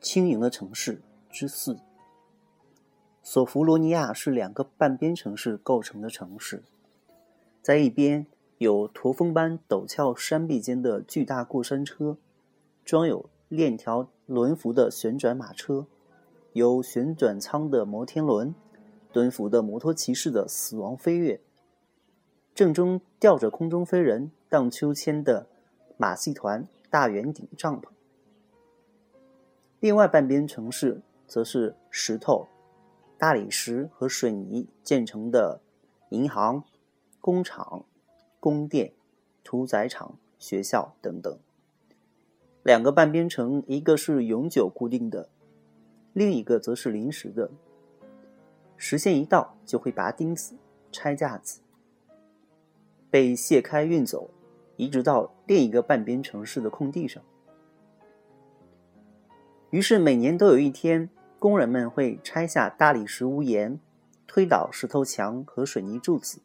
轻盈的城市之四。索弗罗尼亚是两个半边城市构成的城市，在一边有驼峰般陡峭山壁间的巨大过山车，装有链条轮辐的旋转马车，有旋转舱的摩天轮，蹲伏的摩托骑士的死亡飞跃，正中吊着空中飞人荡秋千的马戏团大圆顶帐篷。另外半边城市则是石头、大理石和水泥建成的银行、工厂、宫殿、屠宰场、学校等等。两个半边城，一个是永久固定的，另一个则是临时的。时限一到，就会拔钉子、拆架子，被卸开运走，移植到另一个半边城市的空地上。于是每年都有一天，工人们会拆下大理石屋檐，推倒石头墙和水泥柱子，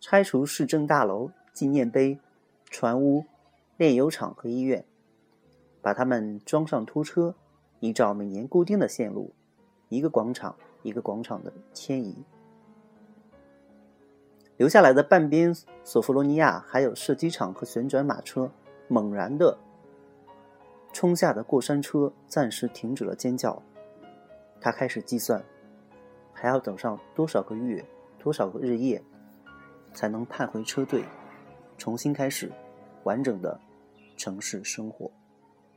拆除市政大楼、纪念碑、船屋、炼油厂和医院，把它们装上拖车，依照每年固定的线路，一个广场一个广场的迁移。留下来的半边索弗罗尼亚还有射击场和旋转马车，猛然的。冲下的过山车暂时停止了尖叫，他开始计算，还要等上多少个月、多少个日夜，才能盼回车队，重新开始完整的城市生活。